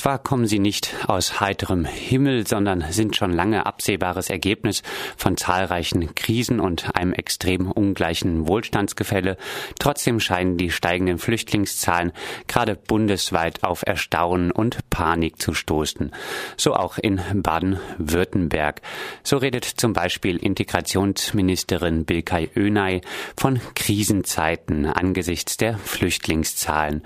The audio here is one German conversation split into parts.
Zwar kommen sie nicht aus heiterem Himmel, sondern sind schon lange absehbares Ergebnis von zahlreichen Krisen und einem extrem ungleichen Wohlstandsgefälle. Trotzdem scheinen die steigenden Flüchtlingszahlen gerade bundesweit auf Erstaunen und Panik zu stoßen. So auch in Baden-Württemberg. So redet zum Beispiel Integrationsministerin Bilkay Önay von Krisenzeiten angesichts der Flüchtlingszahlen.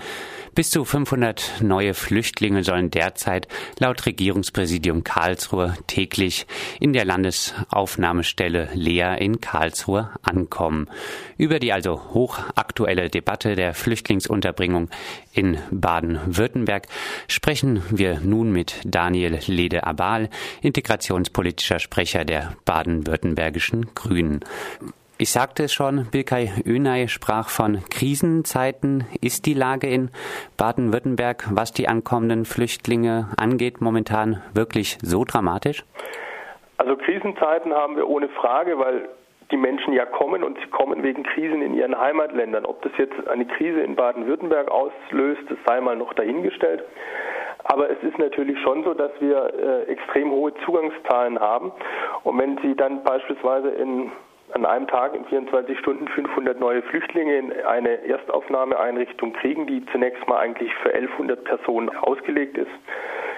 Bis zu 500 neue Flüchtlinge sollen derzeit laut Regierungspräsidium Karlsruhe täglich in der Landesaufnahmestelle Lea in Karlsruhe ankommen. Über die also hochaktuelle Debatte der Flüchtlingsunterbringung in Baden-Württemberg sprechen wir nun mit Daniel Lede-Abal, integrationspolitischer Sprecher der baden-württembergischen Grünen. Ich sagte es schon, Bilkay Önay sprach von Krisenzeiten. Ist die Lage in Baden-Württemberg, was die ankommenden Flüchtlinge angeht, momentan wirklich so dramatisch? Also Krisenzeiten haben wir ohne Frage, weil die Menschen ja kommen und sie kommen wegen Krisen in ihren Heimatländern. Ob das jetzt eine Krise in Baden-Württemberg auslöst, das sei mal noch dahingestellt. Aber es ist natürlich schon so, dass wir äh, extrem hohe Zugangszahlen haben. Und wenn Sie dann beispielsweise in an einem Tag in 24 Stunden 500 neue Flüchtlinge in eine Erstaufnahmeeinrichtung kriegen, die zunächst mal eigentlich für 1100 Personen ausgelegt ist,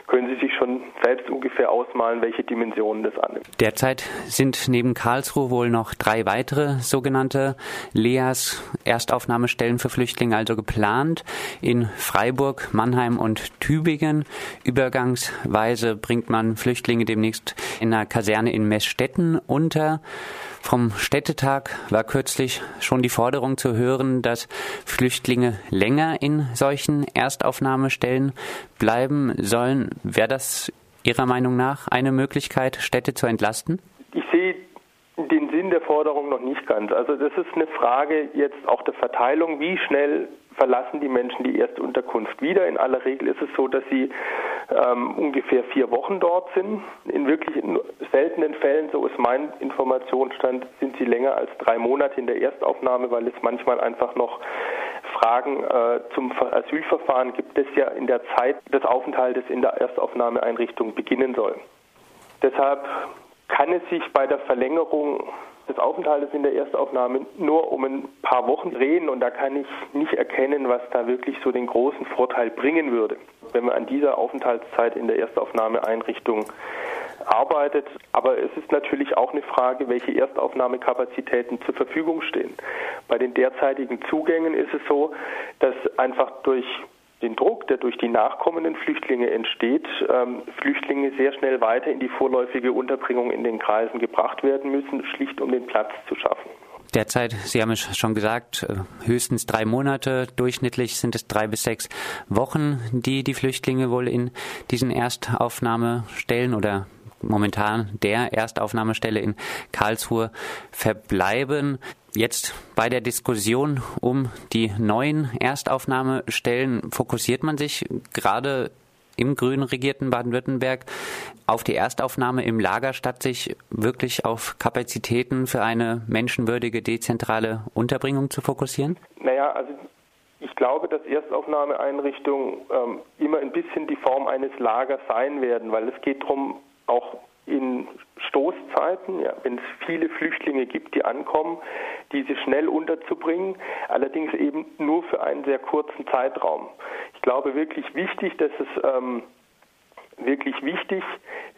können Sie sich schon selbst ungefähr ausmalen, welche Dimensionen das annimmt. Derzeit sind neben Karlsruhe wohl noch drei weitere sogenannte LEAS Erstaufnahmestellen für Flüchtlinge also geplant. In Freiburg, Mannheim und Tübingen. Übergangsweise bringt man Flüchtlinge demnächst in einer Kaserne in Messstetten unter. Vom Städtetag war kürzlich schon die Forderung zu hören, dass Flüchtlinge länger in solchen Erstaufnahmestellen bleiben sollen. Wäre das Ihrer Meinung nach eine Möglichkeit, Städte zu entlasten? Ich sehe den Sinn der Forderung noch nicht ganz. Also das ist eine Frage jetzt auch der Verteilung, wie schnell verlassen die Menschen die Erstunterkunft wieder. In aller Regel ist es so, dass sie ähm, ungefähr vier Wochen dort sind. In wirklich seltenen Fällen, so ist mein Informationsstand, sind sie länger als drei Monate in der Erstaufnahme, weil es manchmal einfach noch Fragen äh, zum Asylverfahren gibt, das ja in der Zeit des Aufenthaltes in der Erstaufnahmeeinrichtung beginnen soll. Deshalb kann es sich bei der Verlängerung des Aufenthaltes in der Erstaufnahme nur um ein paar Wochen drehen und da kann ich nicht erkennen, was da wirklich so den großen Vorteil bringen würde, wenn man an dieser Aufenthaltszeit in der Erstaufnahmeeinrichtung arbeitet. Aber es ist natürlich auch eine Frage, welche Erstaufnahmekapazitäten zur Verfügung stehen. Bei den derzeitigen Zugängen ist es so, dass einfach durch den Druck, der durch die nachkommenden Flüchtlinge entsteht, ähm, Flüchtlinge sehr schnell weiter in die vorläufige Unterbringung in den Kreisen gebracht werden müssen, schlicht um den Platz zu schaffen. Derzeit, Sie haben es schon gesagt, äh, höchstens drei Monate, durchschnittlich sind es drei bis sechs Wochen, die die Flüchtlinge wohl in diesen Erstaufnahmestellen oder momentan der Erstaufnahmestelle in Karlsruhe verbleiben. Jetzt bei der Diskussion um die neuen Erstaufnahmestellen fokussiert man sich gerade im grün regierten Baden-Württemberg auf die Erstaufnahme im Lager, statt sich wirklich auf Kapazitäten für eine menschenwürdige, dezentrale Unterbringung zu fokussieren? Naja, also ich glaube, dass Erstaufnahmeeinrichtungen ähm, immer ein bisschen die Form eines Lagers sein werden, weil es geht darum, auch in Stoßzeiten, ja, wenn es viele Flüchtlinge gibt, die ankommen, diese schnell unterzubringen, allerdings eben nur für einen sehr kurzen Zeitraum. Ich glaube wirklich wichtig, dass es ähm, wirklich wichtig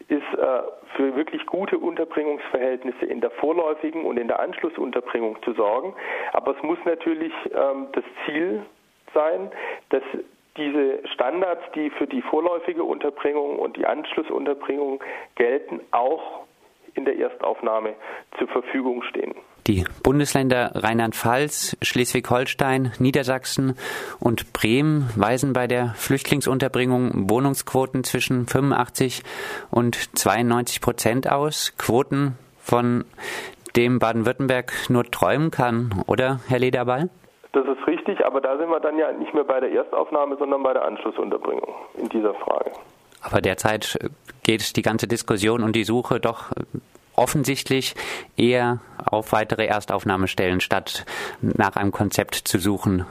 ist, äh, für wirklich gute Unterbringungsverhältnisse in der vorläufigen und in der Anschlussunterbringung zu sorgen. Aber es muss natürlich ähm, das Ziel sein, dass diese Standards, die für die vorläufige Unterbringung und die Anschlussunterbringung gelten, auch in der Erstaufnahme zur Verfügung stehen. Die Bundesländer Rheinland-Pfalz, Schleswig-Holstein, Niedersachsen und Bremen weisen bei der Flüchtlingsunterbringung Wohnungsquoten zwischen 85 und 92 Prozent aus. Quoten, von dem Baden-Württemberg nur träumen kann, oder, Herr Lederball? Richtig, aber da sind wir dann ja nicht mehr bei der Erstaufnahme, sondern bei der Anschlussunterbringung in dieser Frage. Aber derzeit geht die ganze Diskussion und die Suche doch offensichtlich eher auf weitere Erstaufnahmestellen, statt nach einem Konzept zu suchen,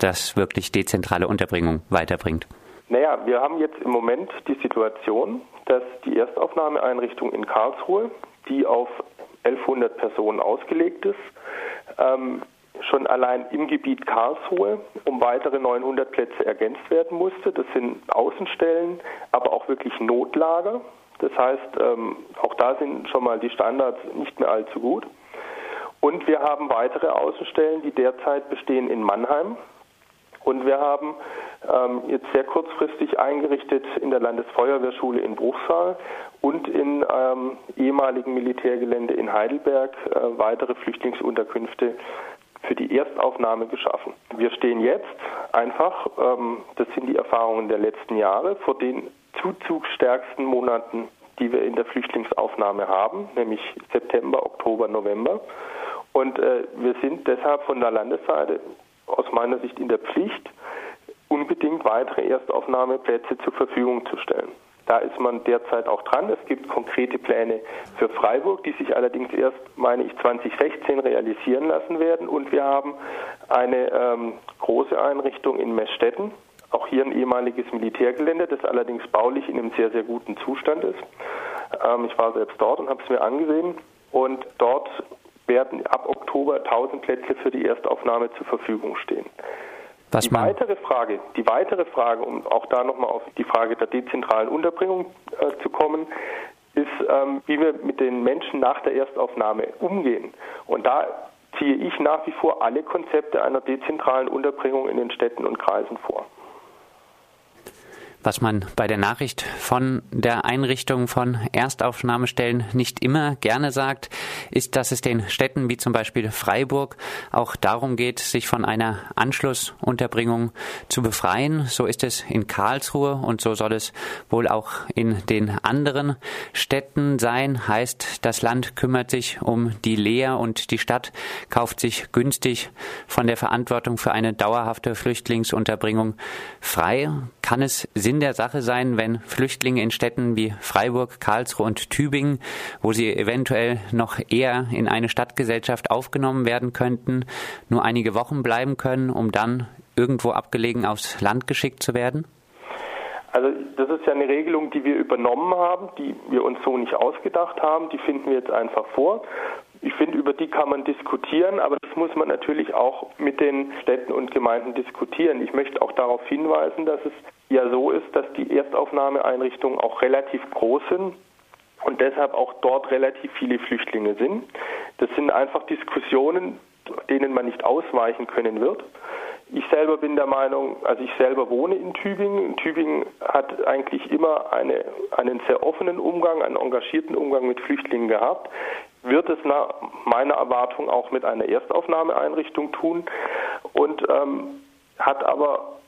das wirklich dezentrale Unterbringung weiterbringt. Naja, wir haben jetzt im Moment die Situation, dass die Erstaufnahmeeinrichtung in Karlsruhe, die auf 1100 Personen ausgelegt ist, ähm, schon allein im Gebiet Karlsruhe um weitere 900 Plätze ergänzt werden musste. Das sind Außenstellen, aber auch wirklich Notlager. Das heißt, ähm, auch da sind schon mal die Standards nicht mehr allzu gut. Und wir haben weitere Außenstellen, die derzeit bestehen in Mannheim. Und wir haben ähm, jetzt sehr kurzfristig eingerichtet in der Landesfeuerwehrschule in Bruchsal und in ähm, ehemaligen Militärgelände in Heidelberg äh, weitere Flüchtlingsunterkünfte für die Erstaufnahme geschaffen. Wir stehen jetzt einfach, ähm, das sind die Erfahrungen der letzten Jahre, vor den zuzugsstärksten Monaten, die wir in der Flüchtlingsaufnahme haben, nämlich September, Oktober, November. Und äh, wir sind deshalb von der Landesseite aus meiner Sicht in der Pflicht, unbedingt weitere Erstaufnahmeplätze zur Verfügung zu stellen. Da ist man derzeit auch dran. Es gibt konkrete Pläne für Freiburg, die sich allerdings erst, meine ich, 2016 realisieren lassen werden. Und wir haben eine ähm, große Einrichtung in Meßstetten, auch hier ein ehemaliges Militärgelände, das allerdings baulich in einem sehr, sehr guten Zustand ist. Ähm, ich war selbst dort und habe es mir angesehen. Und dort werden ab Oktober 1000 Plätze für die Erstaufnahme zur Verfügung stehen. Was die weitere Frage, die weitere Frage, um auch da nochmal auf die Frage der dezentralen Unterbringung äh, zu kommen, ist, ähm, wie wir mit den Menschen nach der Erstaufnahme umgehen. Und da ziehe ich nach wie vor alle Konzepte einer dezentralen Unterbringung in den Städten und Kreisen vor. Was man bei der Nachricht von der Einrichtung von Erstaufnahmestellen nicht immer gerne sagt, ist, dass es den Städten wie zum Beispiel Freiburg auch darum geht, sich von einer Anschlussunterbringung zu befreien. So ist es in Karlsruhe und so soll es wohl auch in den anderen Städten sein. Heißt, das Land kümmert sich um die Leer und die Stadt kauft sich günstig von der Verantwortung für eine dauerhafte Flüchtlingsunterbringung frei. Kann es Sinn Sinn der Sache sein, wenn Flüchtlinge in Städten wie Freiburg, Karlsruhe und Tübingen, wo sie eventuell noch eher in eine Stadtgesellschaft aufgenommen werden könnten, nur einige Wochen bleiben können, um dann irgendwo abgelegen aufs Land geschickt zu werden? Also das ist ja eine Regelung, die wir übernommen haben, die wir uns so nicht ausgedacht haben. Die finden wir jetzt einfach vor. Ich finde, über die kann man diskutieren, aber das muss man natürlich auch mit den Städten und Gemeinden diskutieren. Ich möchte auch darauf hinweisen, dass es ja so ist, dass die Erstaufnahmeeinrichtungen auch relativ groß sind und deshalb auch dort relativ viele Flüchtlinge sind. Das sind einfach Diskussionen, denen man nicht ausweichen können wird. Ich selber bin der Meinung, also ich selber wohne in Tübingen. Tübingen hat eigentlich immer eine, einen sehr offenen Umgang, einen engagierten Umgang mit Flüchtlingen gehabt wird es nach meiner Erwartung auch mit einer Erstaufnahmeeinrichtung tun und ähm, hat aber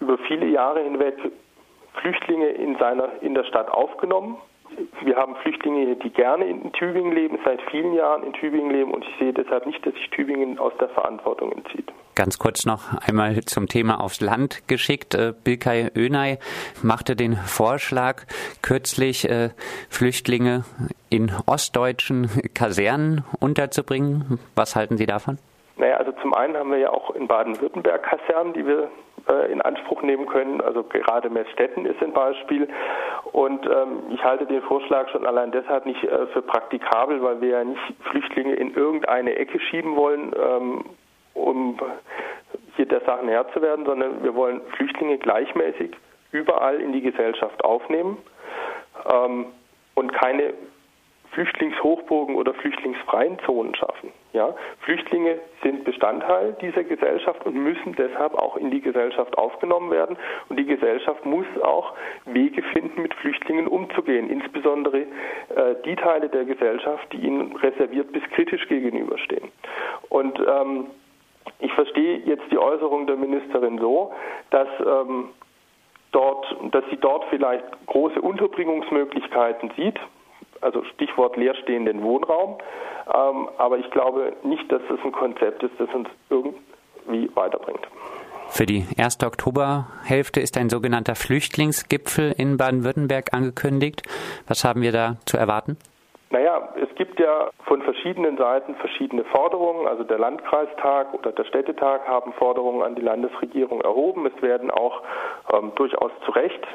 über viele Jahre hinweg Flüchtlinge in, seiner, in der Stadt aufgenommen. Wir haben Flüchtlinge, die gerne in Tübingen leben, seit vielen Jahren in Tübingen leben und ich sehe deshalb nicht, dass sich Tübingen aus der Verantwortung entzieht. Ganz kurz noch einmal zum Thema aufs Land geschickt. Äh, Bilkay Önay machte den Vorschlag, kürzlich äh, Flüchtlinge in ostdeutschen Kasernen unterzubringen. Was halten Sie davon? Naja, also zum einen haben wir ja auch in Baden-Württemberg Kasernen, die wir in Anspruch nehmen können. Also gerade Messstetten ist ein Beispiel. Und ähm, ich halte den Vorschlag schon allein deshalb nicht äh, für praktikabel, weil wir ja nicht Flüchtlinge in irgendeine Ecke schieben wollen. Ähm, um hier der Sachen Herr zu werden, sondern wir wollen Flüchtlinge gleichmäßig überall in die Gesellschaft aufnehmen ähm, und keine Flüchtlingshochburgen oder flüchtlingsfreien Zonen schaffen. Ja? Flüchtlinge sind Bestandteil dieser Gesellschaft und müssen deshalb auch in die Gesellschaft aufgenommen werden. Und die Gesellschaft muss auch Wege finden, mit Flüchtlingen umzugehen, insbesondere äh, die Teile der Gesellschaft, die ihnen reserviert bis kritisch gegenüberstehen. Und ähm, ich verstehe jetzt die Äußerung der Ministerin so, dass ähm, dort, dass sie dort vielleicht große Unterbringungsmöglichkeiten sieht, also Stichwort leerstehenden Wohnraum. Ähm, aber ich glaube nicht, dass das ein Konzept ist, das uns irgendwie weiterbringt. Für die erste Oktoberhälfte ist ein sogenannter Flüchtlingsgipfel in Baden-Württemberg angekündigt. Was haben wir da zu erwarten? Naja, gibt ja von verschiedenen Seiten verschiedene Forderungen. Also der Landkreistag oder der Städtetag haben Forderungen an die Landesregierung erhoben. Es werden auch ähm, durchaus zu Recht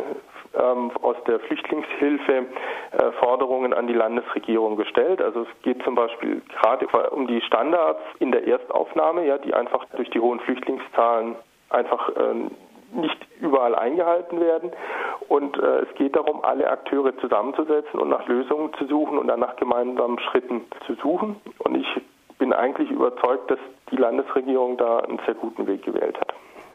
ähm, aus der Flüchtlingshilfe äh, Forderungen an die Landesregierung gestellt. Also es geht zum Beispiel gerade um die Standards in der Erstaufnahme, ja, die einfach durch die hohen Flüchtlingszahlen einfach äh, nicht überall eingehalten werden. Und äh, es geht darum, alle Akteure zusammenzusetzen und nach Lösungen zu suchen und dann nach gemeinsamen Schritten zu suchen. Und ich bin eigentlich überzeugt, dass die Landesregierung da einen sehr guten Weg gewählt hat.